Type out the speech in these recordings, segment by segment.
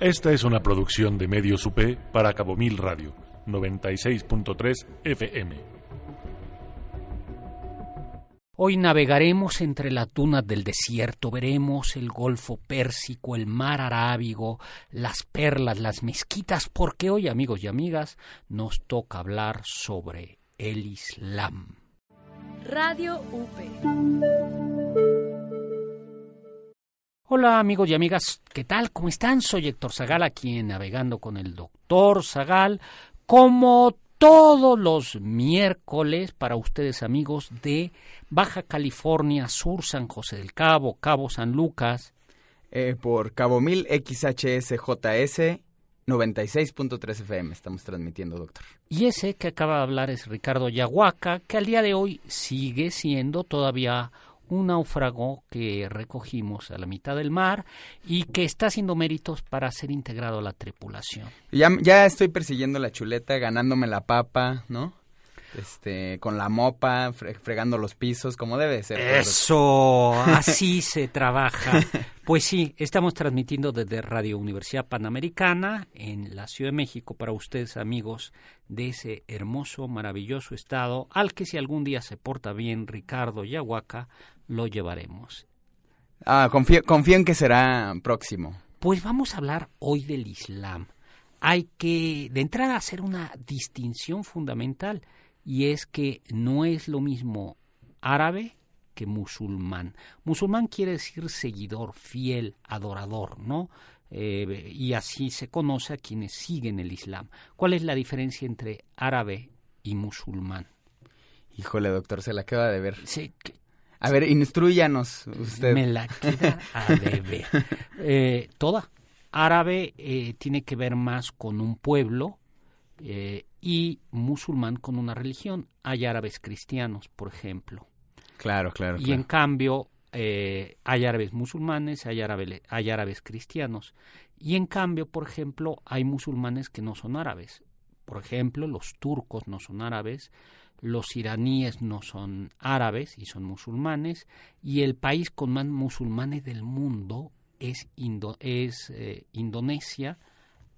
Esta es una producción de Medios UP para Cabo Mil Radio, 96.3 FM. Hoy navegaremos entre las dunas del desierto, veremos el Golfo Pérsico, el Mar Arábigo, las perlas, las mezquitas, porque hoy, amigos y amigas, nos toca hablar sobre el Islam. Radio UP. Hola amigos y amigas, ¿qué tal? ¿Cómo están? Soy Héctor Zagal, aquí en Navegando con el Doctor Zagal, como todos los miércoles para ustedes amigos de Baja California Sur, San José del Cabo, Cabo San Lucas. Eh, por Cabo Mil XHSJS 96.3 FM estamos transmitiendo, doctor. Y ese que acaba de hablar es Ricardo Yahuaca, que al día de hoy sigue siendo todavía un náufrago que recogimos a la mitad del mar y que está haciendo méritos para ser integrado a la tripulación. Ya, ya estoy persiguiendo la chuleta, ganándome la papa, ¿no? Este, con la mopa, fregando los pisos, como debe ser. Eso, así se trabaja. Pues sí, estamos transmitiendo desde Radio Universidad Panamericana en la Ciudad de México para ustedes amigos de ese hermoso, maravilloso estado al que si algún día se porta bien Ricardo Yahuaca, lo llevaremos. Ah, confío, confío en que será próximo. Pues vamos a hablar hoy del Islam. Hay que, de entrada, hacer una distinción fundamental y es que no es lo mismo árabe que musulmán. Musulmán quiere decir seguidor, fiel, adorador, ¿no? Eh, y así se conoce a quienes siguen el Islam. ¿Cuál es la diferencia entre árabe y musulmán? Híjole, doctor, se la acaba de ver. Sí, a ver, instruyanos usted. Me la queda a deber. Eh, toda. Árabe eh, tiene que ver más con un pueblo eh, y musulmán con una religión. Hay árabes cristianos, por ejemplo. Claro, claro. Y en cambio hay árabes musulmanes, hay, hay árabes cristianos. Y en cambio, por ejemplo, hay musulmanes que no son árabes. Por ejemplo, los turcos no son árabes, los iraníes no son árabes y son musulmanes, y el país con más musulmanes del mundo es, es eh, Indonesia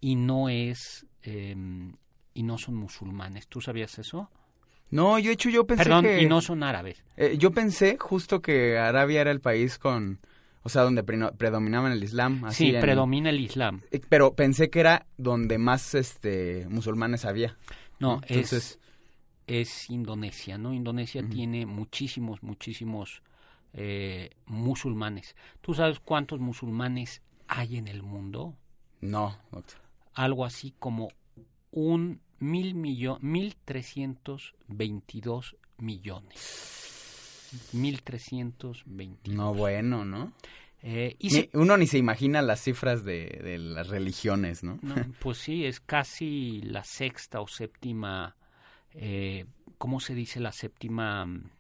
y no es em, y no son musulmanes. ¿Tú sabías eso? No, yo hecho yo pensé Perdón, que y no son árabes. Eh, yo pensé justo que Arabia era el país con o sea, donde predominaba el Islam. sí, predomina el Islam. Eh, pero pensé que era donde más este musulmanes había. No, es es Indonesia, ¿no? Indonesia tiene muchísimos, muchísimos eh, musulmanes. ¿Tú sabes cuántos musulmanes hay en el mundo? No, Algo así como un mil millón, mil trescientos veintidós millones. Mil trescientos veintidós. No, bueno, ¿no? Eh, y uno ni se imagina las cifras de, de las religiones, ¿no? ¿no? Pues sí, es casi la sexta o séptima eh, ¿cómo se dice? La séptima mm,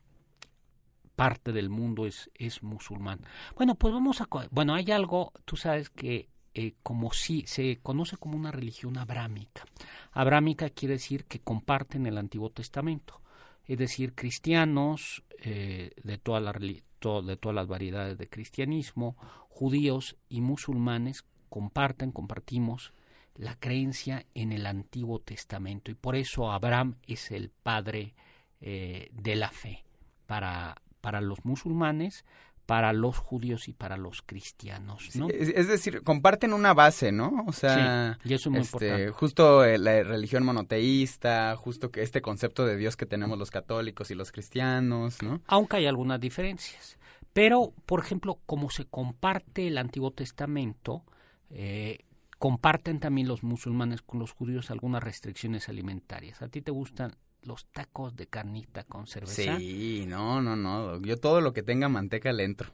parte del mundo es, es musulmán. Bueno, pues vamos a... Bueno, hay algo, tú sabes que eh, como si se conoce como una religión abrámica. Abrámica quiere decir que comparten el Antiguo Testamento, es decir, cristianos eh, de, toda la, de todas las variedades de cristianismo, judíos y musulmanes comparten, compartimos la creencia en el Antiguo Testamento. Y por eso Abraham es el padre eh, de la fe. Para, para los musulmanes, para los judíos y para los cristianos. ¿no? es, decir, comparten una base, ¿no? O sea, y eso es muy este, importante. justo eh, la religión monoteísta, justo que este concepto de Dios que tenemos los católicos y los cristianos, ¿no? Aunque hay algunas diferencias. Pero, por ejemplo, como se comparte el Antiguo Testamento, eh, comparten también los musulmanes con los judíos algunas restricciones alimentarias. ¿A ti te gustan los tacos de carnita con cerveza? Sí, no, no, no. Yo todo lo que tenga manteca le entro.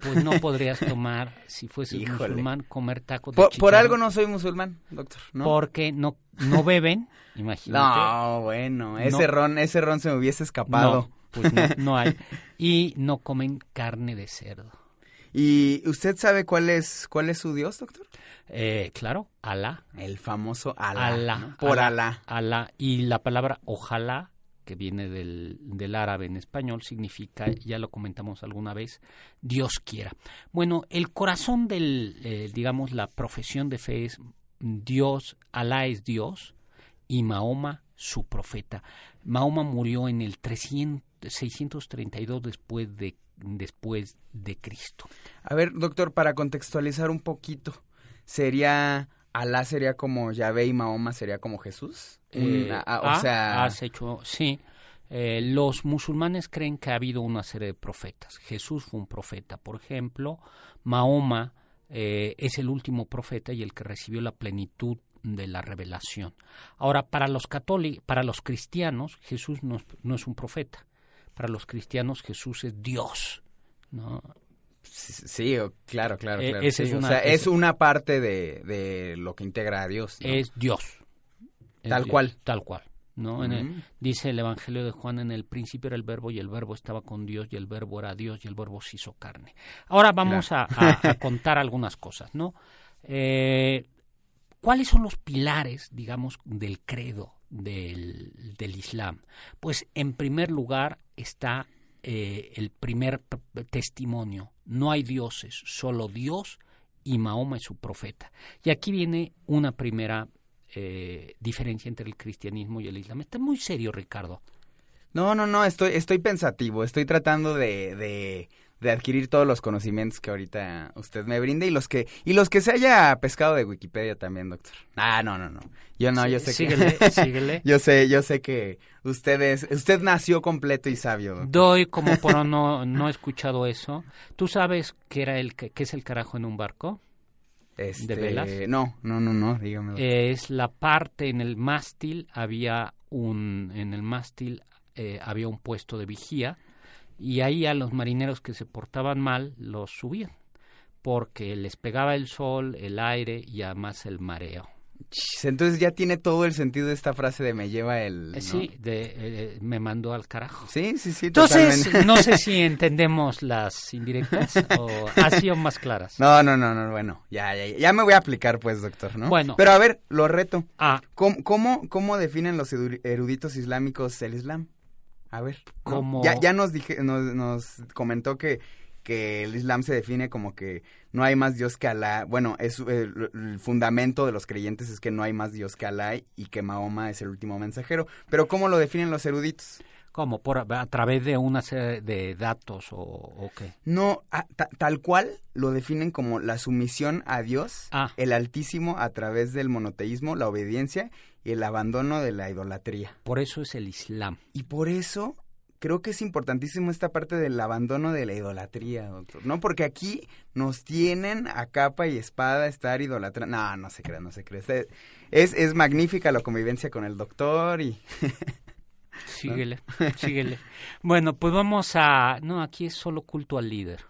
Pues no podrías tomar, si fuese musulmán, comer tacos de por, por, algo no soy musulmán, doctor. ¿no? Porque no, no beben, imagínate. No, bueno, ese ron, ese ron se me hubiese escapado. No, pues no, no hay. Y no comen carne de cerdo. ¿Y usted sabe cuál es, cuál es su Dios, doctor? Eh, claro, Alá. El famoso Alá. Alá. Por Alá. Alá. Y la palabra ojalá que viene del, del árabe en español, significa, ya lo comentamos alguna vez, Dios quiera. Bueno, el corazón del, eh, digamos, la profesión de fe es Dios, Alá es Dios y Mahoma su profeta. Mahoma murió en el 300, 632 después de, después de Cristo. A ver, doctor, para contextualizar un poquito, ¿sería Alá sería como Yahvé y Mahoma sería como Jesús? Eh, Una- o ah, sea, has hecho, sí. Eh, los musulmanes creen que ha habido una serie de profetas. Jesús fue un profeta, por ejemplo. Mahoma eh, es el último profeta y el que recibió la plenitud de la revelación. Ahora, para los católicos, para los cristianos, Jesús no, es- no es un profeta. Para los cristianos, Jesús es Dios. ¿no? Sí, o- claro, claro, Eh, claro. sí, es o una- sea, es una parte de, de lo que integra a Dios. ¿no? Es Dios. Es Tal Dios, cual. Tal cual. ¿no? En el- dice el Evangelio de Juan, en el principio era el verbo y el verbo estaba con Dios y el verbo era Dios y el verbo se hizo carne. Ahora vamos a, a- a contar algunas cosas, ¿no? Eh, ¿Cuáles son los pilares, digamos, del credo del, del Islam? Pues en primer lugar está eh, el primer testimonio. No hay dioses, solo Dios y Mahoma es su profeta. Y aquí viene una primera eh, diferencia entre el cristianismo y el islam. Está muy serio, Ricardo. No, no, no, estoy, estoy pensativo, estoy tratando de, de, de adquirir todos los conocimientos que ahorita usted me brinda y los que, y los que se haya pescado de Wikipedia también, doctor. Ah, no, no, no. Yo no, yo sé síguele, que. síguele. yo sé, yo sé que usted es, usted nació completo y sabio. doctor. Doy como por no, no he escuchado eso. ¿Tú sabes qué era el qué es el carajo en un barco? Este, velas? No, no, no, no, dígame. Es la parte en el mástil había un en el mástil eh, había un puesto de vigía y ahí a los marineros que se portaban mal los subían porque les pegaba el sol, el aire y además el mareo. Entonces ya tiene todo el sentido de esta frase de me lleva el. Eh, ¿no? Sí, de, eh, me mandó al carajo. Sí, sí, sí. Entonces, totalmente. no sé si entendemos las indirectas o así o más claras. No, no, no, no, bueno, ya, ya, ya me voy a aplicar, pues, doctor, ¿no? Bueno. Pero a ver, lo reto. Ah, ¿Cómo, cómo, cómo definen los eruditos islámicos el Islam? A ver. Ya, ya nos, dije, nos, nos comentó que, que el Islam se define como que no hay más Dios que Alá. Bueno, es, eh, el, el fundamento de los creyentes es que no hay más Dios que Alá y que Mahoma es el último mensajero. Pero ¿cómo lo definen los eruditos? ¿cómo? Por, a través de una serie de datos o, o qué? No, ta- tal cual lo definen como la sumisión a Dios, Ah. el Altísimo, a través del monoteísmo, la obediencia el abandono de la idolatría. Por eso es el Islam. Y por eso creo que es importantísimo esta parte del abandono de la idolatría, doctor. No, porque aquí nos tienen a capa y espada estar idolatrando. No, no se crea, no se crea. Es, es magnífica la convivencia con el doctor y... Síguele, síguele. Bueno, pues vamos a... No, aquí es solo culto al líder.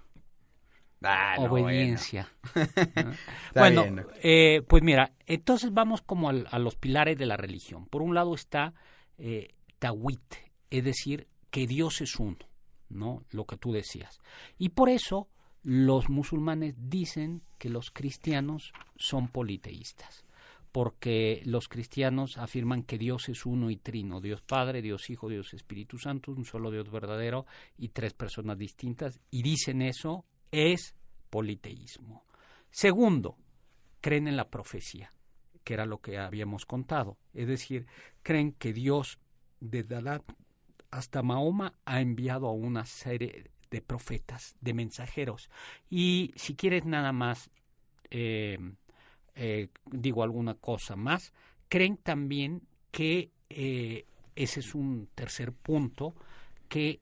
Ah, obediencia. bueno, eh, pues mira, entonces vamos como al- a los pilares de la religión. Por un lado está eh, Tawhid, es decir, que Dios es uno, ¿no? Lo que tú decías. Y por eso los musulmanes dicen que los cristianos son politeístas. Porque los cristianos afirman que Dios es uno y trino, Dios Padre, Dios Hijo, Dios Espíritu Santo, un solo Dios verdadero y tres personas distintas. Y dicen eso es politeísmo. Segundo, creen en la profecía, que era lo que habíamos contado. Es decir, creen que Dios, desde Adán hasta Mahoma, ha enviado a una serie de profetas, de mensajeros. Y si quieres nada más, eh, eh, digo alguna cosa más, creen también que, eh, ese es un tercer punto, que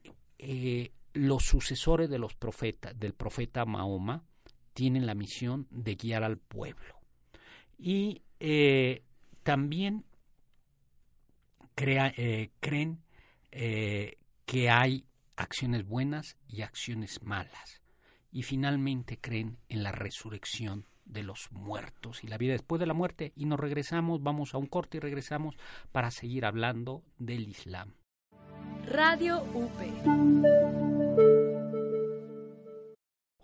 los sucesores de los profetas, del profeta Mahoma, tienen la misión de guiar al pueblo. Y eh, también eh, creen eh, que hay acciones buenas y acciones malas. Y finalmente creen en la resurrección de los muertos y la vida después de la muerte. Y nos regresamos, vamos a un corte y regresamos para seguir hablando del Islam. Radio UP.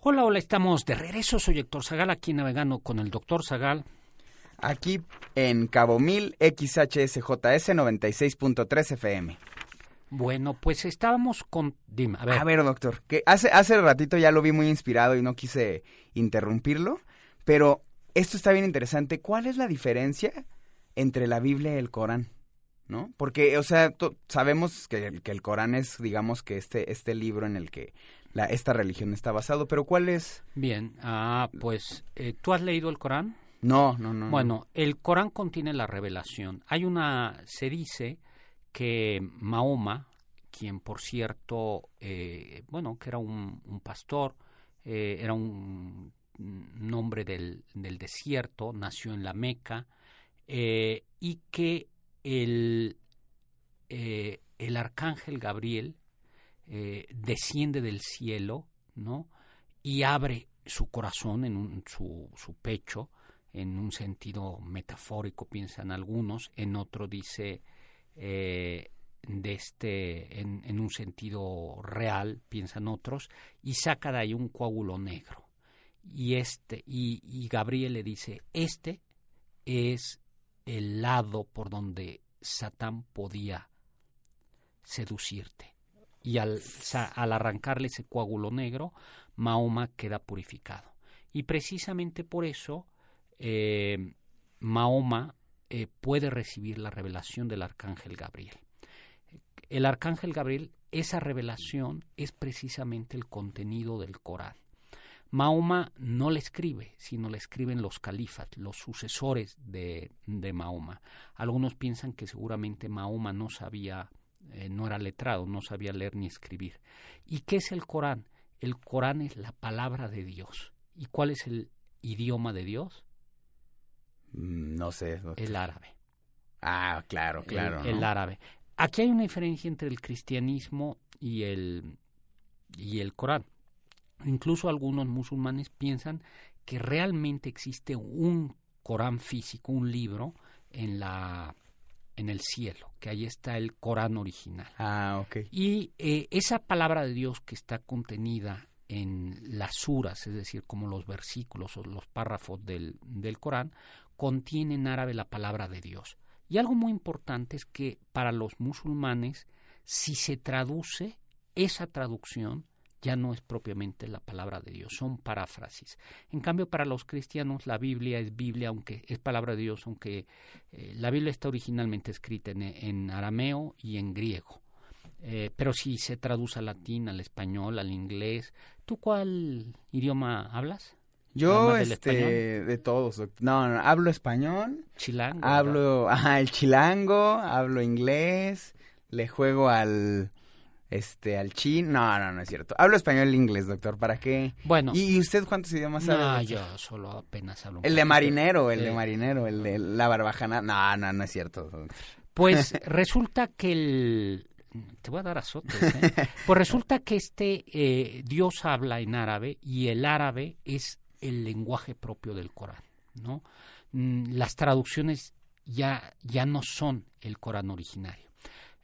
Hola, hola, estamos de regreso. Soy Héctor Zagal, aquí navegando con el doctor Zagal. Aquí en Cabo Mil, XHSJS 96.3 FM. Bueno, pues estábamos con... Dime, a ver. A ver, doctor, que hace, hace ratito ya lo vi muy inspirado y no quise interrumpirlo, pero esto está bien interesante. ¿Cuál es la diferencia entre la Biblia y el Corán? ¿No? Porque, o sea, sabemos que, el- que el Corán es, digamos, que este, este libro en el que la, esta religión está basado, pero ¿cuál es? Bien, ah, pues, eh, ¿tú has leído el Corán? No, no, no. no. Bueno, el Corán contiene la revelación. Hay una, se dice que Mahoma, quien por cierto, eh, bueno, que era un, un pastor, eh, era un nombre del, del desierto, nació en la Meca, y que el, el arcángel Gabriel eh, desciende del cielo, ¿no? Y abre su corazón en un- su, su pecho, en un sentido metafórico, piensan algunos, en otro dice eh, de este, en, en un sentido real, piensan otros, y saca de ahí un coágulo negro. Y este, y, y Gabriel le dice, este es el lado por donde Satán podía seducirte. Y al, al arrancarle ese coágulo negro, Mahoma queda purificado. Y precisamente por eso eh, Mahoma eh, puede recibir la revelación del arcángel Gabriel. El arcángel Gabriel, esa revelación es precisamente el contenido del Corán. Mahoma no le escribe, sino le escriben los califas, los sucesores de, de Mahoma. Algunos piensan que seguramente Mahoma no sabía, eh, no era letrado, no sabía leer ni escribir. ¿Y qué es el Corán? El Corán es la palabra de Dios. ¿Y cuál es el idioma de Dios? Mm, No sé. El árabe. Ah, claro, claro. el, el árabe. Aquí hay una diferencia entre el cristianismo y el, y el Corán. Incluso algunos musulmanes piensan que realmente existe un Corán físico, un libro en la en el cielo, que ahí está el Corán original. Ah, ok. Y eh, esa palabra de Dios que está contenida en las suras, es decir, como los versículos o los párrafos del, del Corán, contiene en árabe la palabra de Dios. Y algo muy importante es que para los musulmanes, si se traduce, esa traducción ya no es propiamente la palabra de Dios, son paráfrasis. En cambio, para los cristianos la Biblia es Biblia, aunque es palabra de Dios, aunque eh, la Biblia está originalmente escrita en, en arameo y en griego. Eh, pero si se traduce al latín, al español, al inglés. ¿Tú cuál idioma hablas? Yo, este, español. de todos. No, no, hablo español, Chilango. ¿verdad? hablo, ajá, el chilango, hablo inglés, le juego al, este, al chin. No, no, no es cierto. Hablo español e inglés, doctor. ¿Para qué? Bueno, ¿Y usted cuántos idiomas sabe? no, yo solo apenas hablo. un El de marinero, el de marinero, el de la barbajana. No, no, no es cierto. Pues resulta que el... Te voy a dar azotes, ¿eh? Pues resulta que este eh, Dios habla en árabe y el árabe es el lenguaje propio del Corán, ¿no? Mm, Las traducciones ya, ya no son el Corán originario.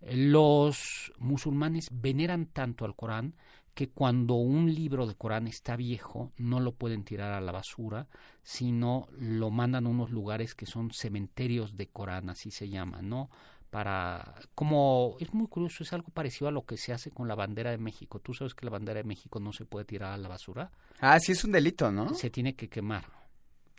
Los musulmanes veneran tanto al Corán que cuando un libro de Corán está viejo no lo pueden tirar a la basura, sino lo mandan a unos lugares que son cementerios de Corán, así se llaman, ¿no? Para, como es muy curioso, es algo parecido a lo que se hace con la bandera de México. Tú sabes que la bandera de México no se puede tirar a la basura, Ah, sí es un delito, ¿no? se tiene que quemar.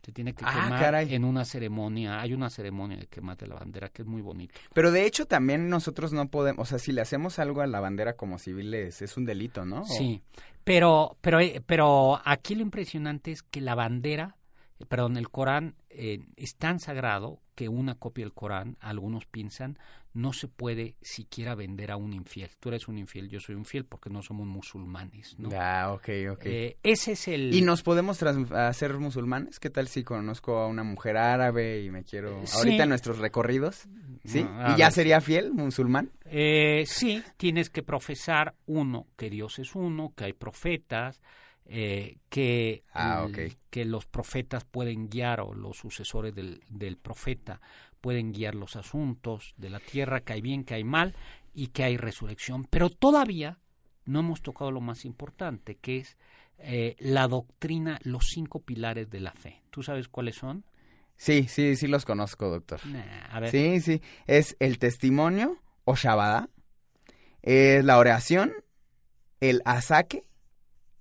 Se tiene que Ah, quemar caray. en una ceremonia. Hay una ceremonia de quemar de la bandera que es muy bonito. Pero de hecho también nosotros no podemos, o sea, si le hacemos algo a la bandera como civiles es un delito, ¿no? Sí, pero, pero, eh, pero aquí lo impresionante es que la bandera, eh, perdón, el Corán eh, es tan sagrado que una copia del Corán, algunos piensan, no se puede siquiera vender a un infiel. Tú eres un infiel, yo soy un fiel porque no somos musulmanes, ¿no? Ah, ok, ok. Eh, ese es el... ¿Y nos podemos hacer musulmanes? ¿Qué tal si conozco a una mujer árabe y me quiero... Sí. Ahorita en nuestros recorridos, ¿sí? No, ¿Y ya ver. sería fiel musulmán? Eh, sí, tienes que profesar, uno, que Dios es uno, que hay profetas, eh, que, Ah, el- que los profetas pueden guiar o los sucesores del, del profeta pueden guiar los asuntos de la tierra, que hay bien, que hay mal y que hay resurrección. Pero todavía no hemos tocado lo más importante, que es eh, la doctrina, los cinco pilares de la fe. ¿Tú sabes cuáles son? Sí, sí, sí los conozco, doctor. Nah, a ver. Sí, sí. Es el testimonio o Shabbat, es la oración, el asaque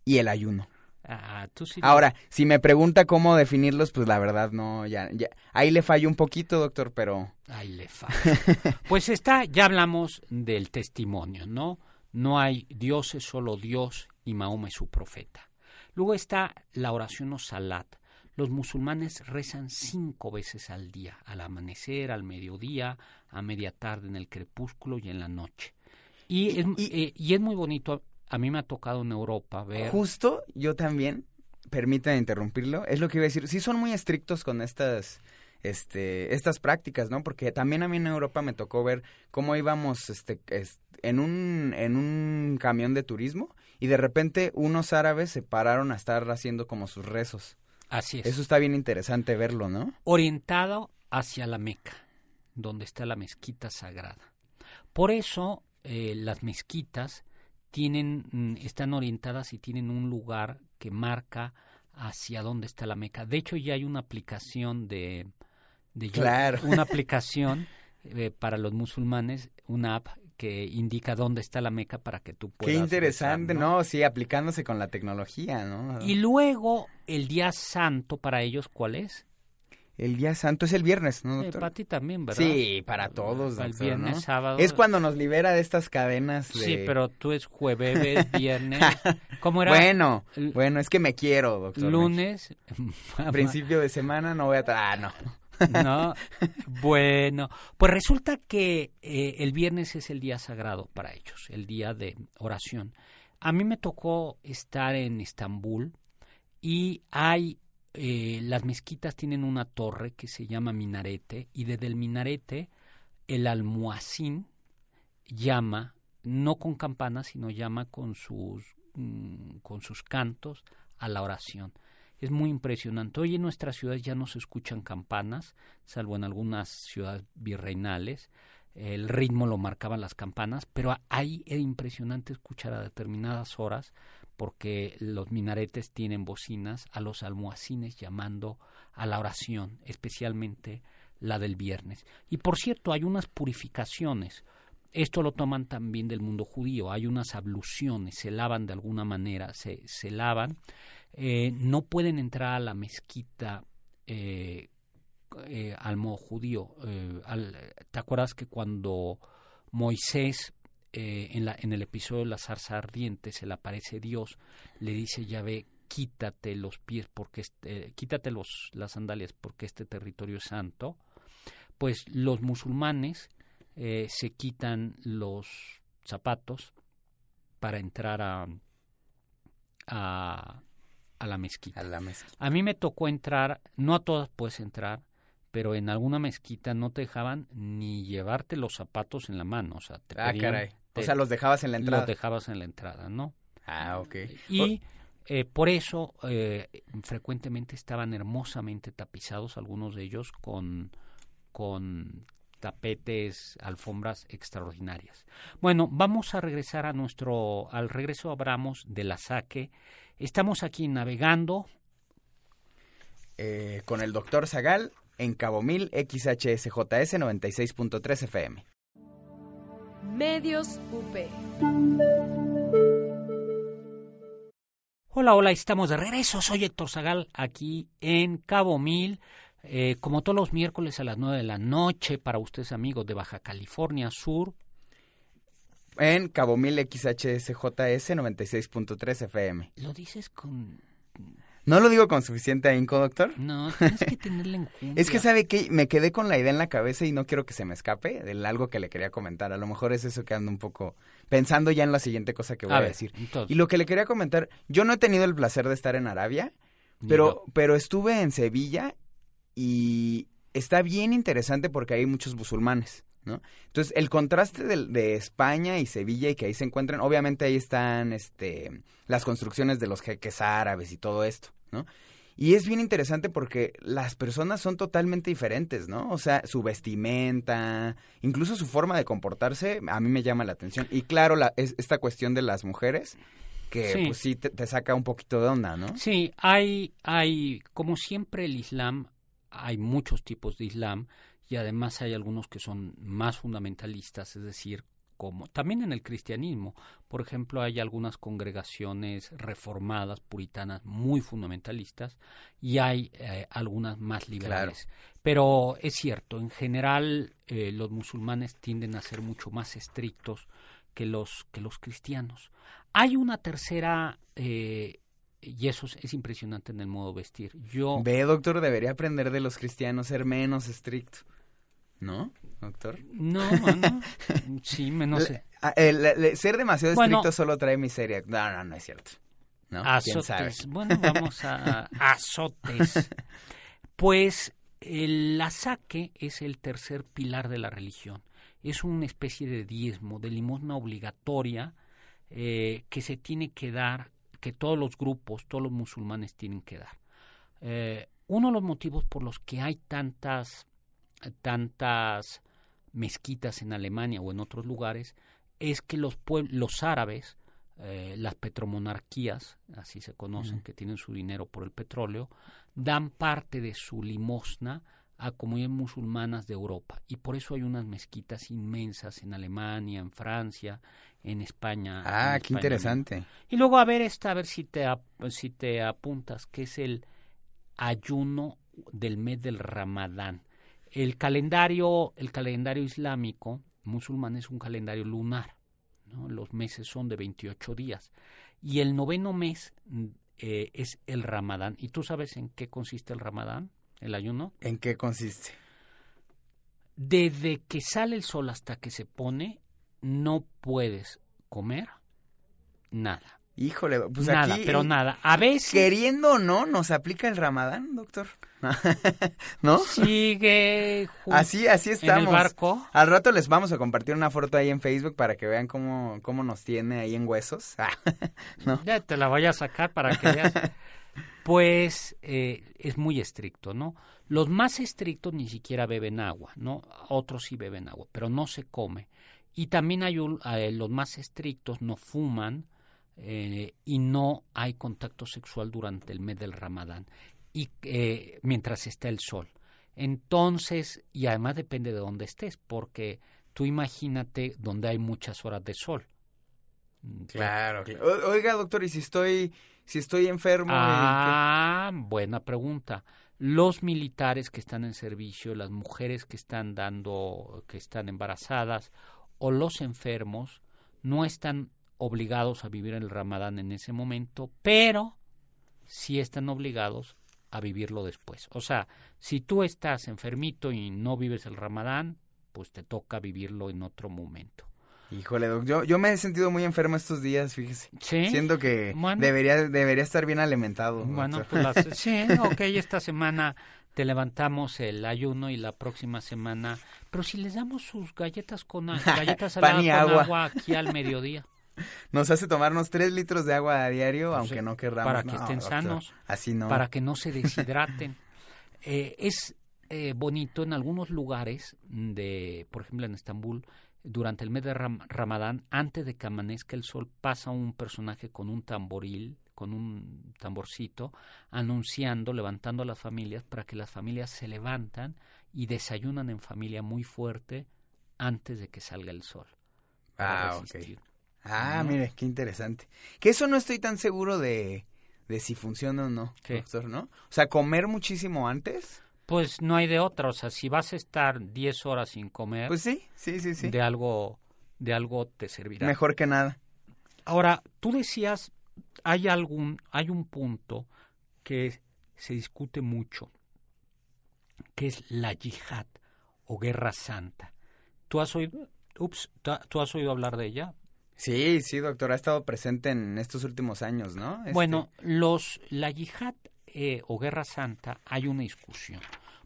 y el ayuno. Ah, tú sí. Ahora, si me pregunta cómo definirlos, pues la verdad no, ya, ya. Ahí le fallo un poquito, doctor, pero... Ahí le falla. pues está, ya hablamos del testimonio, ¿no? No hay Dios, es solo Dios y Mahoma es su profeta. Luego está la oración o salat. Los musulmanes rezan cinco veces al día, al amanecer, al mediodía, a media tarde, en el crepúsculo y en la noche. Y, es, eh, y es muy bonito a mí me ha tocado en Europa ver... Justo, yo también, permítanme interrumpirlo, es lo que iba a decir, sí son muy estrictos con estas... Este, estas prácticas, ¿no? Porque también a mí en Europa me tocó ver cómo íbamos este, en, un, en un camión de turismo y de repente unos árabes se pararon a estar haciendo como sus rezos. Así es. Eso está bien interesante verlo, ¿no? Orientado hacia la Meca, donde está la mezquita sagrada. Por eso eh, las mezquitas tienen, mm, están orientadas y tienen un lugar que marca hacia dónde está la Meca. De hecho, ya hay una aplicación de, de claro. una aplicación eh, para los musulmanes, una app que indica dónde está la Meca para que tú puedas. Qué interesante, ¿no? ¿no? Sí, aplicándose con la tecnología, ¿no? Y luego el día santo para ellos, ¿cuál es? El día santo es el viernes, ¿no, Eh, doctor? para ti también, ¿verdad? Sí, para todos, El doctor, viernes, ¿no? sábado. Es cuando nos libera de estas cadenas de... Sí, pero tú es jueves, viernes. ¿Cómo era? Bueno, bueno, es que me quiero, doctor. Lunes. Principio de semana no voy a... tra- Ah, no. No, bueno, pues resulta que eh, el viernes es el día sagrado para ellos, el día de oración. A mí me tocó estar en Estambul y hay, eh, las mezquitas tienen una torre que se llama minarete y desde el minarete el almuacín llama, no con campanas, sino llama con sus, mm, con sus cantos a la oración. Es muy impresionante. Hoy en nuestras ciudades ya no se escuchan campanas, salvo en algunas ciudades virreinales. El ritmo lo marcaban las campanas, pero ahí era impresionante escuchar a determinadas horas porque los minaretes tienen bocinas a los almohacines llamando a la oración, especialmente la del viernes. Y por cierto, hay unas purificaciones. Esto lo toman también del mundo judío. Hay unas abluciones, se lavan de alguna manera, se, se lavan. Eh, no pueden entrar a la mezquita eh, eh, al modo judío. Eh, al- ¿Te acuerdas que cuando Moisés eh, en, la, en el episodio de la zarza ardiente se le aparece Dios, le dice Yahvé, quítate los pies porque este, quítate los, las sandalias porque este territorio es santo, pues los musulmanes eh, se quitan los zapatos para entrar a, a, a la mezquita. A la mezquita. A mí me tocó entrar, no a todas puedes entrar, pero en alguna mezquita no te dejaban ni llevarte los zapatos en la mano, o sea, te Ah, pedían- caray. O sea, los dejabas en la entrada. los dejabas en la entrada, ¿no? Ah, ok. Y eh, por eso eh, frecuentemente estaban hermosamente tapizados algunos de ellos con, con tapetes, alfombras extraordinarias. Bueno, vamos a regresar a nuestro, al regreso hablamos de la saque. Estamos aquí navegando, Eh, con el doctor Zagal en Cabo Mil XHSJS 96.3 FM. Medios UP. Hola, hola, estamos de regreso. Soy Héctor Zagal aquí en Cabo Mil. eh, como todos los miércoles a las 9 de la noche, para ustedes amigos de Baja California Sur. En Cabo Mil XHSJS 96.3 FM. Lo dices con... ¿No lo digo con suficiente ahínco, doctor? No, tienes que tenerle enjundia. Es que sabe que me quedé con la idea en la cabeza y no quiero que se me escape de algo que le quería comentar. A lo mejor es eso que ando un poco pensando ya en la siguiente cosa que voy a, A ver, decir. entonces, Y lo que le quería comentar, yo no he tenido el placer de estar en Arabia, pero, pero estuve en Sevilla y está bien interesante porque hay muchos musulmanes, ¿no? Entonces, el contraste del- de, España y Sevilla y que ahí se encuentran, obviamente ahí están este, las construcciones de los jeques árabes y todo esto, ¿no? Y es bien interesante porque las personas son totalmente diferentes, ¿no? O sea, su vestimenta, incluso su forma de comportarse, a mí me llama la atención. Y claro, la, es, esta cuestión de las mujeres, que Sí. pues sí te, te saca un poquito de onda, ¿no? Sí, hay, hay, como siempre el Islam, hay muchos tipos de Islam y además hay algunos que son más fundamentalistas, es decir, como también en el cristianismo. Por ejemplo, hay algunas congregaciones reformadas, puritanas, muy fundamentalistas, y hay eh, algunas más liberales. Pero es cierto, en general eh, los musulmanes tienden a ser mucho más estrictos que los, que los cristianos. Hay una tercera eh, y eso es, impresionante en el modo vestir. Yo Ve, doctor, debería aprender de los cristianos ser menos estricto. ¿No, doctor? No, bueno, sí, menos. Ah, ser demasiado estricto solo trae miseria. No, no, no es cierto. ¿No? Azotes. Bueno, vamos a azotes. Pues el asaque es el tercer pilar de la religión. Es una especie de diezmo, de limosna obligatoria eh, que se tiene que dar que todos los grupos, todos los musulmanes tienen que dar. Eh, uno de los motivos por los que hay tantas, tantas mezquitas en Alemania o en otros lugares es que los, los árabes, eh, las petromonarquías, así se conocen, que tienen su dinero por el petróleo, dan parte de su limosna a comunidades musulmanas de Europa. Y por eso hay unas mezquitas inmensas en Alemania, en Francia, en España. Ah, qué interesante. Y luego a ver esta, a ver si te, si te apuntas, que es el ayuno del mes del Ramadán. El calendario, el calendario islámico musulmán es un calendario lunar. ¿no? Los meses son de 28 días. Y el noveno mes eh, es el Ramadán. ¿Y tú sabes en qué consiste el Ramadán? el ayuno. ¿En qué consiste? Desde que sale el sol hasta que se pone, no puedes comer nada. Híjole, pues nada, pero nada. A veces queriendo o no nos aplica el Ramadán, doctor. ¿No? Sigue así así estamos. En el barco. Al rato les vamos a compartir una foto ahí en Facebook para que vean cómo cómo nos tiene ahí en huesos. ¿No? Ya te la voy a sacar para que veas. pues eh, es muy estricto, ¿no? Los más estrictos ni siquiera beben agua, ¿no? Otros sí beben agua, pero no se come. Y también hay eh, los más estrictos no fuman eh, y no hay contacto sexual durante el mes del Ramadán y mientras está el sol. Entonces, y además depende de dónde estés, porque tú imagínate donde hay muchas horas de sol. Claro, claro. Oiga, doctor, y si estoy si estoy enfermo. Ah, buena pregunta. Los militares que están en servicio, las mujeres que están dando, que están embarazadas o los enfermos no están obligados a vivir el Ramadán en ese momento, pero sí están obligados a vivirlo después. O sea, si tú estás enfermito y no vives el Ramadán, pues te toca vivirlo en otro momento. Híjole, yo, yo me he sentido muy enfermo estos días, fíjese. Sí. Siento que debería, debería estar bien alimentado. Bueno, pues sí, ok, esta semana te levantamos el ayuno y la próxima semana. Pero si les damos sus galletas con galletas saladas con agua. aquí al mediodía. Nos hace tomarnos tres litros de agua a diario, pues aunque no querramos. Para que estén sanos. así no. Para que no se deshidraten. eh, es eh, bonito en algunos lugares de, por ejemplo en Estambul, durante el mes de Ramadán, antes de que amanezca el sol, pasa un personaje con un tamboril, con un tamborcito, anunciando, levantando a las familias para que las familias se levantan y desayunan en familia muy fuerte antes de que salga el sol. Ah, ok. Ah, mire, qué interesante. Que eso no estoy tan seguro de, de si funciona o no, doctor, ¿no? O sea, comer muchísimo antes. Pues no hay de otra, o sea, si vas a estar 10 horas sin comer, pues sí, sí, sí, sí. De algo, de algo te servirá. Mejor que nada. Ahora, tú decías, hay algún, hay un punto que se discute mucho, que es la yihad o guerra santa. ¿Tú has oído, ups, ¿tú has oído hablar de ella? Sí, sí, doctor, ha estado presente en estos últimos años, ¿no? Bueno, este los, la yihad eh, o Guerra Santa hay una discusión.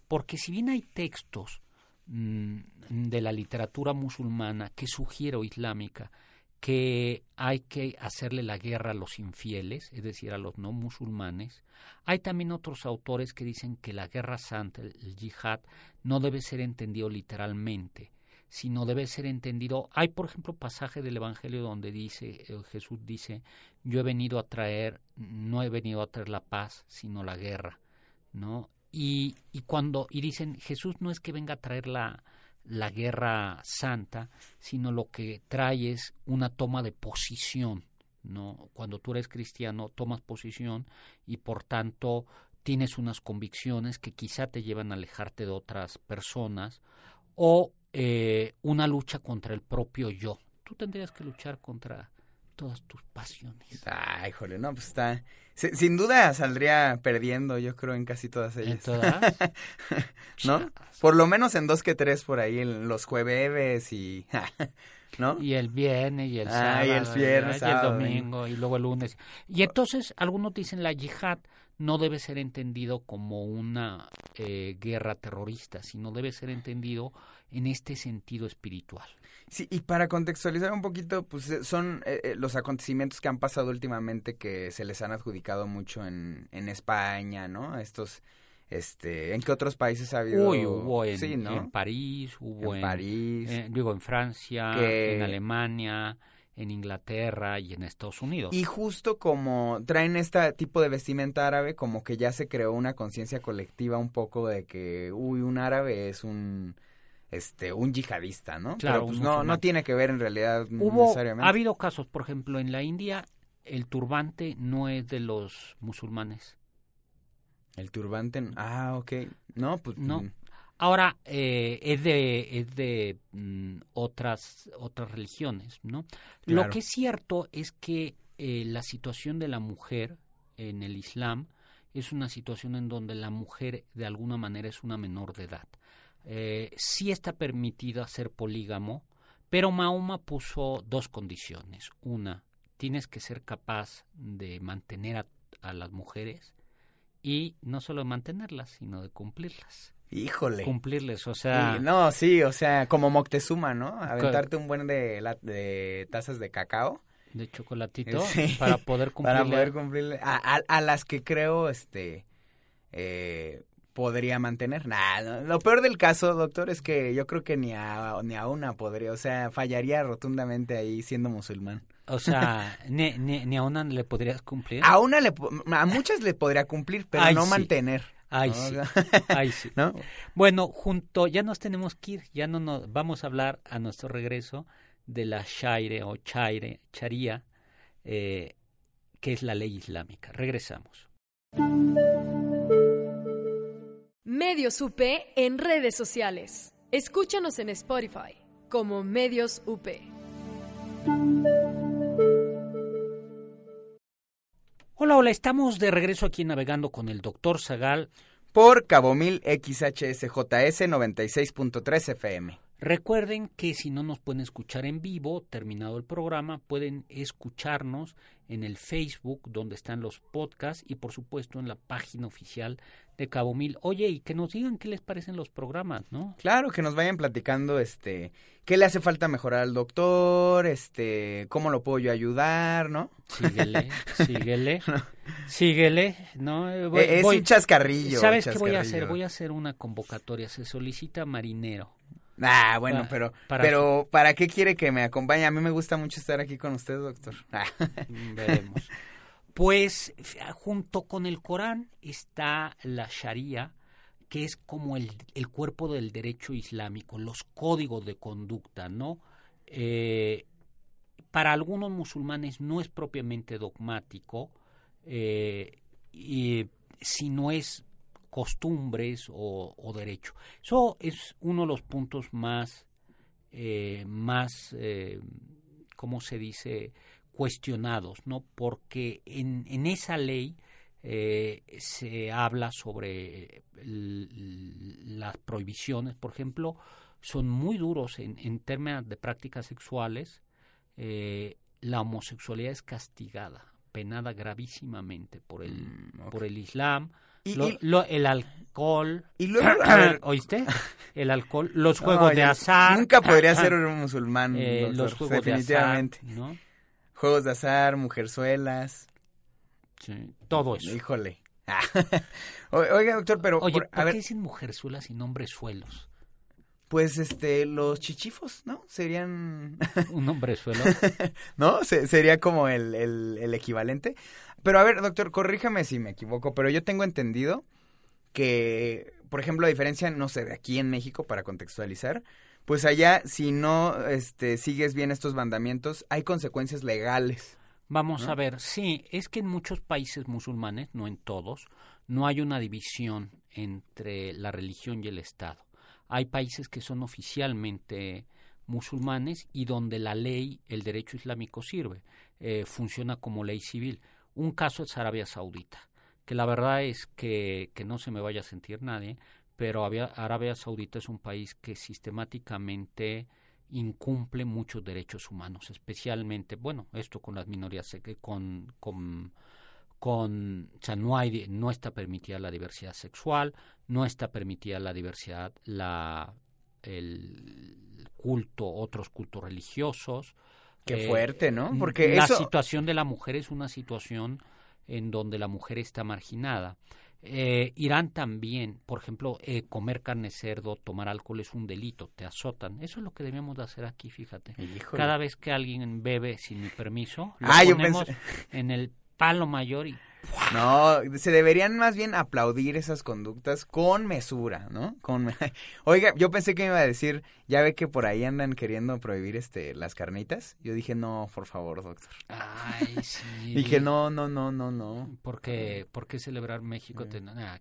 Porque si bien hay textos mm, de la literatura musulmana que sugiere o islámica que hay que hacerle la guerra a los infieles, es decir, a los no musulmanes. Hay también otros autores que dicen que la guerra santa, el yihad, no debe ser entendido literalmente, sino debe ser entendido. Hay, por ejemplo, pasaje del Evangelio donde dice, eh, Jesús dice, yo he venido a traer, no he venido a traer la paz, sino la guerra, ¿no? Y, y cuando, y dicen, Jesús no es que venga a traer la, la guerra santa, sino lo que trae es una toma de posición, ¿no? Cuando tú eres cristiano, tomas posición y por tanto tienes unas convicciones que quizá te llevan a alejarte de otras personas o eh, una lucha contra el propio yo. Tú tendrías que luchar contra todas tus pasiones. Ay, jole, no, pues está... Sin duda saldría perdiendo, yo creo, en casi todas ellas. ¿En todas? ¿No? Por lo menos en dos que tres por ahí, en los jueves y... ¿No? Y el viernes y el Ah, sábado. y el viernes, y el sábado, domingo y luego el lunes. Y entonces algunos dicen la yihad no debe ser entendido como una eh, guerra terrorista, sino debe ser entendido en este sentido espiritual. Sí, y para contextualizar un poquito, pues eh, son eh, eh, los acontecimientos que han pasado últimamente que se les han adjudicado mucho en, en España, ¿no? Estos, este, ¿en qué otros países ha habido? Uy, hubo en, sí, ¿no? en París, hubo En en, París. eh, digo en Francia, Que- en Alemania, en Inglaterra y en Estados Unidos. Y justo como traen este tipo de vestimenta árabe, como que ya se creó una conciencia colectiva un poco de que, uy, un árabe es un, este, un yihadista, ¿no? Claro, Pero pues no, no tiene que ver en realidad Hubo, necesariamente. ha habido casos, por ejemplo, en la India el turbante no es de los musulmanes. El turbante, ah, ok. No, pues No. Ahora eh, es de es de mm, otras otras religiones, ¿no? Lo que es cierto es que eh, la situación de la mujer en el Islam es una situación en donde la mujer de alguna manera es una menor de edad. Eh, sí está permitida ser polígamo, pero Mahoma puso dos condiciones. Una, tienes que ser capaz de mantener a, a las mujeres y no solo de mantenerlas, sino de cumplirlas. Híjole. Cumplirles, o sea, Sí, no, sí, o sea, como Moctezuma, ¿no? Aventarte un buen de, de tazas de cacao de chocolatito Sí. para poder cumplirle. para poder cumplirle a, a- a las que creo, este, eh, podría mantener. Nah, no, lo peor del caso, doctor, es que yo creo que ni a, ni a una podría, o sea, fallaría rotundamente ahí siendo musulmán. O sea, ni, ni, ni a una le podrías cumplir. A una le, a muchas le podría cumplir, pero Ay, no sí. mantener. Ay, ¿no? sí. Ay, sí. ¿No? Bueno, junto, ya nos tenemos que ir, ya no nos vamos a hablar a nuestro regreso de la Shaire o Chaire, Charía, eh, que es la ley islámica. Regresamos. Medios UP en redes sociales. Escúchanos en Spotify como Medios UP. Hola, hola, estamos de regreso aquí navegando con el doctor Zagal. Por Cabo Mil XHSJS 96.3 FM. Recuerden que si no nos pueden escuchar en vivo, terminado el programa, pueden escucharnos en el Facebook donde están los podcasts y por supuesto en la página oficial de Cabo Mil. Oye, y que nos digan qué les parecen los programas, ¿no? Claro, que nos vayan platicando, este, qué le hace falta mejorar al doctor, este, cómo lo puedo yo ayudar, ¿no? Síguele, síguele, síguele, ¿no? Eh, voy- es voy- un chascarrillo. ¿Sabes un qué voy a hacer? Voy a hacer una convocatoria. Se solicita marinero. Ah, bueno, pero, para- pero, ¿para qué quiere que me acompañe? A mí me gusta mucho estar aquí con usted, doctor. Ah, Mm, Veremos. Pues f- junto con el Corán está la Sharia, que es como el, el cuerpo del derecho islámico, los códigos de conducta, ¿no? Eh, para algunos musulmanes no es propiamente dogmático, eh, y, sino es costumbres o, o derecho. Eso es uno de los puntos más, eh, más, eh, ¿cómo se dice? cuestionados, ¿no? Porque en, en esa ley eh, se habla sobre las prohibiciones, por ejemplo, son muy duros en, en términos de prácticas sexuales. eh, la homosexualidad es castigada, penada gravísimamente por el, Mm, por el Islam. Y, Lo- y- lo- el alcohol, y luego, ver, ¿oíste? El alcohol, los no, juegos de yo azar. Nunca podría ser un musulmán, eh, doctor, los juegos de azar, definitivamente. ¿no? Juegos de azar, mujerzuelas, Sí, todo eso. híjole. Oiga, doctor, pero, Oye, por- ¿por a qué ver, dicen mujerzuelas y nombres suelos? Pues, este, los chichifos, ¿no? Serían... Un nombre suelo. ¿no? Se- sería como el, el, el equivalente. Pero a ver, doctor, corríjame si me equivoco, pero yo tengo entendido que, por ejemplo, a diferencia, no sé, de aquí en México, para contextualizar, pues allá si no este, sigues bien estos mandamientos, hay consecuencias legales. Vamos a ver, sí, es que en muchos países musulmanes, no en todos, no hay una división entre la religión y el Estado. Hay países que son oficialmente musulmanes y donde la ley, el derecho islámico sirve, eh, funciona como ley civil. Un caso es Arabia Saudita, que la verdad es que, que no se me vaya a sentir nadie, pero Arabia Saudita es un país que sistemáticamente incumple muchos derechos humanos, especialmente, bueno, esto con las minorías, con, con, con o sea, no, hay, no está permitida la diversidad sexual, no está permitida la diversidad, la, el culto, otros cultos religiosos. Qué eh, fuerte, ¿no? Porque la situación de la mujer es una situación en donde la mujer está marginada. Eh, Irán también, por ejemplo, eh, comer carne cerdo, tomar alcohol es un delito, te azotan. Eso es lo que debemos de hacer aquí, fíjate. Cada vez que alguien bebe sin mi permiso, lo ah, ponemos en el palo mayor y no, se deberían más bien aplaudir esas conductas con mesura, ¿no? Con Oiga, yo pensé que me iba a decir, ya ve que por ahí andan queriendo prohibir este las carnitas. Yo dije, "No, por favor, doctor." Ay, sí. dije, "No, no, no, no, no." ¿Por qué, ¿Por qué celebrar México? Ah,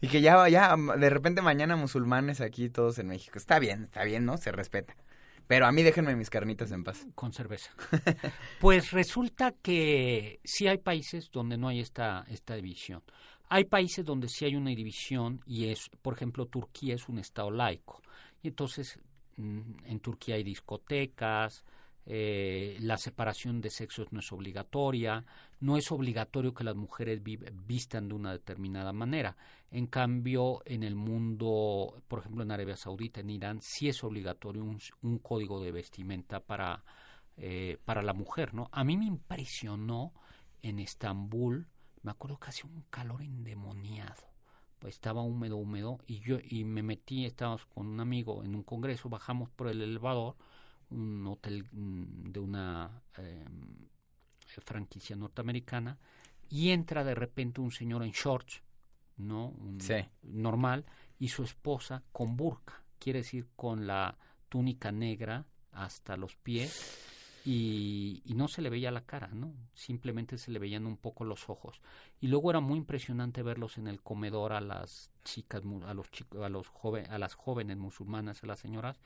y que ya ya de repente mañana musulmanes aquí todos en México. Está bien, está bien, ¿no? Se respeta. Pero a mí déjenme mis carnitas en paz. Con cerveza. pues resulta que sí hay países donde no hay esta, esta división. Hay países donde sí hay una división y es, por ejemplo, Turquía es un estado laico. Y entonces mm, en Turquía hay discotecas, eh, la separación de sexos no es obligatoria, no es obligatorio que las mujeres vistan de una determinada manera. En cambio, en el mundo, por ejemplo, en Arabia Saudita, en Irán, sí es obligatorio un, código de vestimenta para, eh, para la mujer, ¿no? A mí me impresionó en Estambul, me acuerdo que hacía un calor endemoniado. Pues estaba húmedo, húmedo, y yo y me metí, estábamos con un amigo en un congreso, bajamos por el elevador, un hotel mm, de una em, franquicia norteamericana y entra de repente un señor en shorts, ¿no? Normal, y su esposa con burka, quiere decir con la túnica negra hasta los pies y, y, no se le veía la cara, ¿no? Simplemente se le veían un poco los ojos. Y luego era muy impresionante verlos en el comedor a las chicas, a los chicos, a los a las jóvenes musulmanas, a las señoras,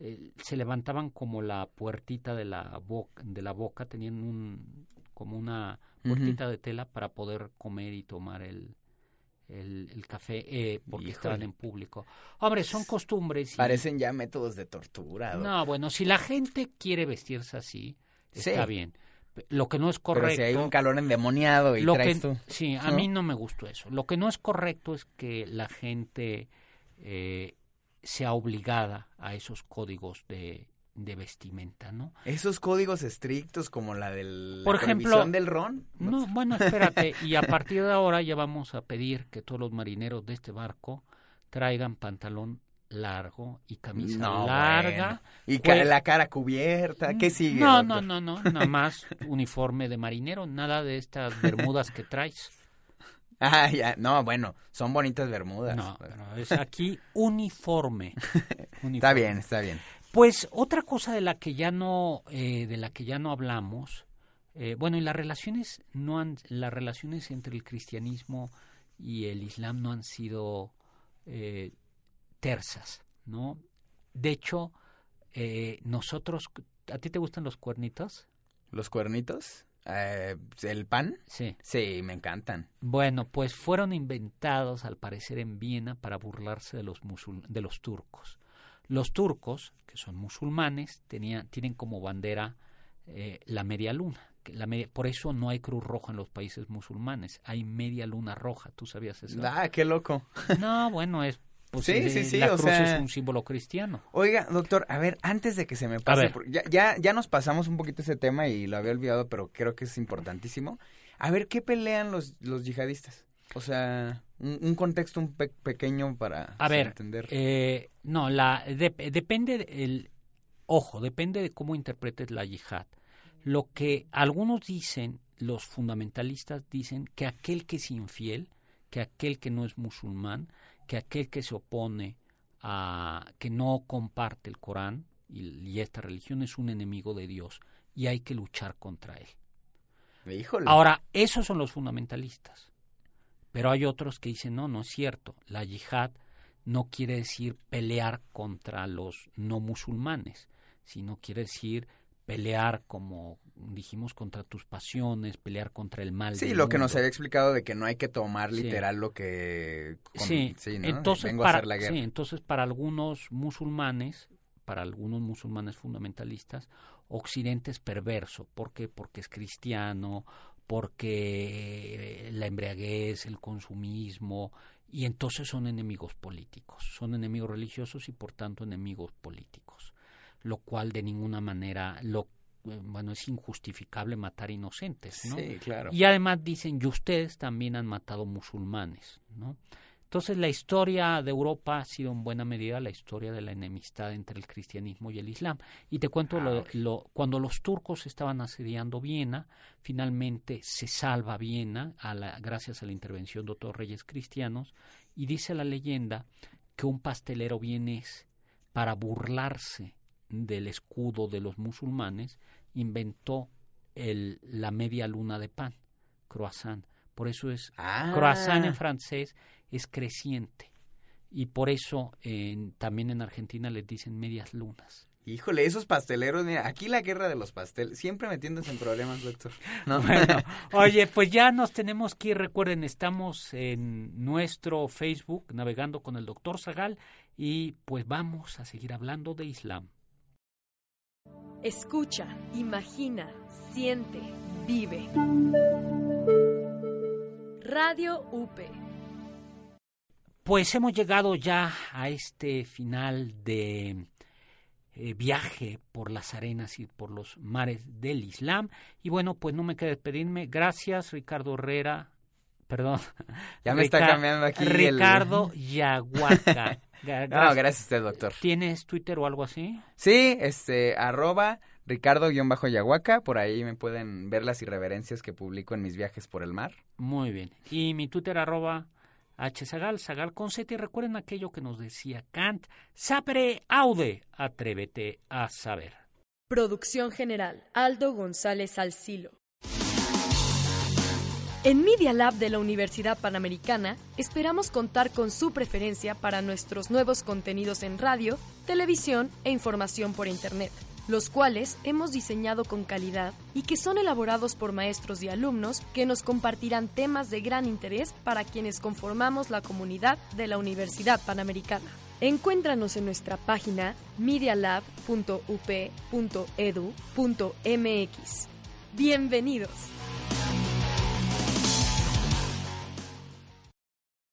eh, se levantaban como la puertita de la boca, de la boca, tenían un como una puertita de tela para poder comer y tomar el, el, café eh, porque estaban en público. Hombre, son costumbres. Parecen ya métodos de tortura. No, bueno, si la gente quiere vestirse así, está bien. Lo que no es correcto. Pero si hay un calor endemoniado y traes tú, Sí, a mí no me gustó eso. Lo que no es correcto es que la gente eh, sea obligada a esos códigos de, de vestimenta, ¿no? Esos códigos estrictos como la del Por ejemplo, del ron. No, bueno, espérate, y a partir de ahora ya vamos a pedir que todos los marineros de este barco traigan pantalón largo y camisa larga. Y la cara cubierta, ¿qué sigue? No, no, no, no, nada más uniforme de marinero, nada de estas bermudas que traes. Ah, ya, no, bueno, son bonitas bermudas. No, es aquí uniforme. Está bien, está bien. Pues otra cosa de la que ya no, eh, de la que ya no hablamos, eh, bueno, y las relaciones no han, las relaciones entre el cristianismo y el islam no han sido eh, tersas, ¿no? De hecho, nosotros, ¿a ti te gustan los cuernitos? ¿Los cuernitos? Eh, ¿El pan? Sí. Sí, me encantan. Bueno, pues fueron inventados al parecer en Viena para burlarse de los, de los turcos. Los turcos, que son musulmanes, tenían, tienen como bandera eh, la media luna. La por eso no hay cruz roja en los países musulmanes, hay media luna roja, ¿tú sabías eso? Ah, qué loco. No, bueno, es pues sí, sí, sí. La cruz es un símbolo cristiano. Oiga, doctor, a ver, antes de que se me pase, ya, ya, ya nos pasamos un poquito ese tema y lo había olvidado, pero creo que es importantísimo. A ver, ¿qué pelean los, los yihadistas? O sea, un, contexto un pequeño para a ver, entender. Eh, no, la, depende, el, ojo, depende de cómo interpretes la yihad. Lo que algunos dicen, los fundamentalistas dicen que aquel que es infiel, que aquel que no es musulmán, que aquel que se opone que no comparte el Corán y, esta religión es un enemigo de Dios y hay que luchar contra él. Ahora, esos son los fundamentalistas. Pero hay otros que dicen, no, no es cierto. La yihad no quiere decir pelear contra los no musulmanes, sino quiere decir pelear como dijimos contra tus pasiones, pelear contra el mal. Sí, lo que nos había explicado de que no hay que tomar literal lo que sí, entonces para sí, entonces para algunos musulmanes, para algunos musulmanes fundamentalistas, Occidente es perverso, ¿por qué? Porque es cristiano, porque la embriaguez, el consumismo, y entonces son enemigos políticos, son enemigos religiosos y por tanto enemigos políticos, lo cual de ninguna manera lo eh, bueno, es injustificable matar inocentes, ¿no? Sí, claro. Y además dicen, y ustedes también han matado musulmanes, ¿no? Entonces la historia de Europa ha sido en buena medida la historia de la enemistad entre el cristianismo y el islam. Y te cuento, ah, lo, cuando los turcos estaban asediando Viena, finalmente se salva Viena a la, gracias a la intervención de otros reyes cristianos y dice la leyenda que un pastelero vienes para burlarse del escudo de los musulmanes inventó el, la media luna de pan, croissant. Por eso es ah. croissant en francés es creciente. Y por eso también en Argentina les dicen medias lunas. Híjole, esos pasteleros, mira, aquí la guerra de los pasteles, siempre metiéndose en problemas, doctor. No. Bueno, oye, pues ya nos tenemos que ir, recuerden, estamos en nuestro Facebook navegando con el doctor Zagal y pues vamos a seguir hablando de Islam. Escucha, imagina, siente, vive. Radio UP pues hemos llegado ya a este final de eh, viaje por las arenas y por los mares del Islam. Y bueno, pues no me queda despedirme. Gracias, Ricardo Herrera. Perdón. Ya me está cambiando aquí. Ricardo Yaguaca. Gracias. No, gracias a usted, doctor. ¿Tienes Twitter o algo así? Sí, este, arroba Ricardo-Yaguaca, por ahí me pueden ver las irreverencias que publico en mis viajes por el mar. Muy bien. Y mi Twitter arroba H. Zagal, Zagal con Z. Y recuerden aquello que nos decía Kant: sapere aude, atrévete a saber. Producción general: Aldo González Alcilo. En Media Lab de la Universidad Panamericana esperamos contar con su preferencia para nuestros nuevos contenidos en radio, televisión e información por Internet los cuales hemos diseñado con calidad y que son elaborados por maestros y alumnos que nos compartirán temas de gran interés para quienes conformamos la comunidad de la Universidad Panamericana. Encuéntranos en nuestra página medialab.up.edu.mx. Bienvenidos.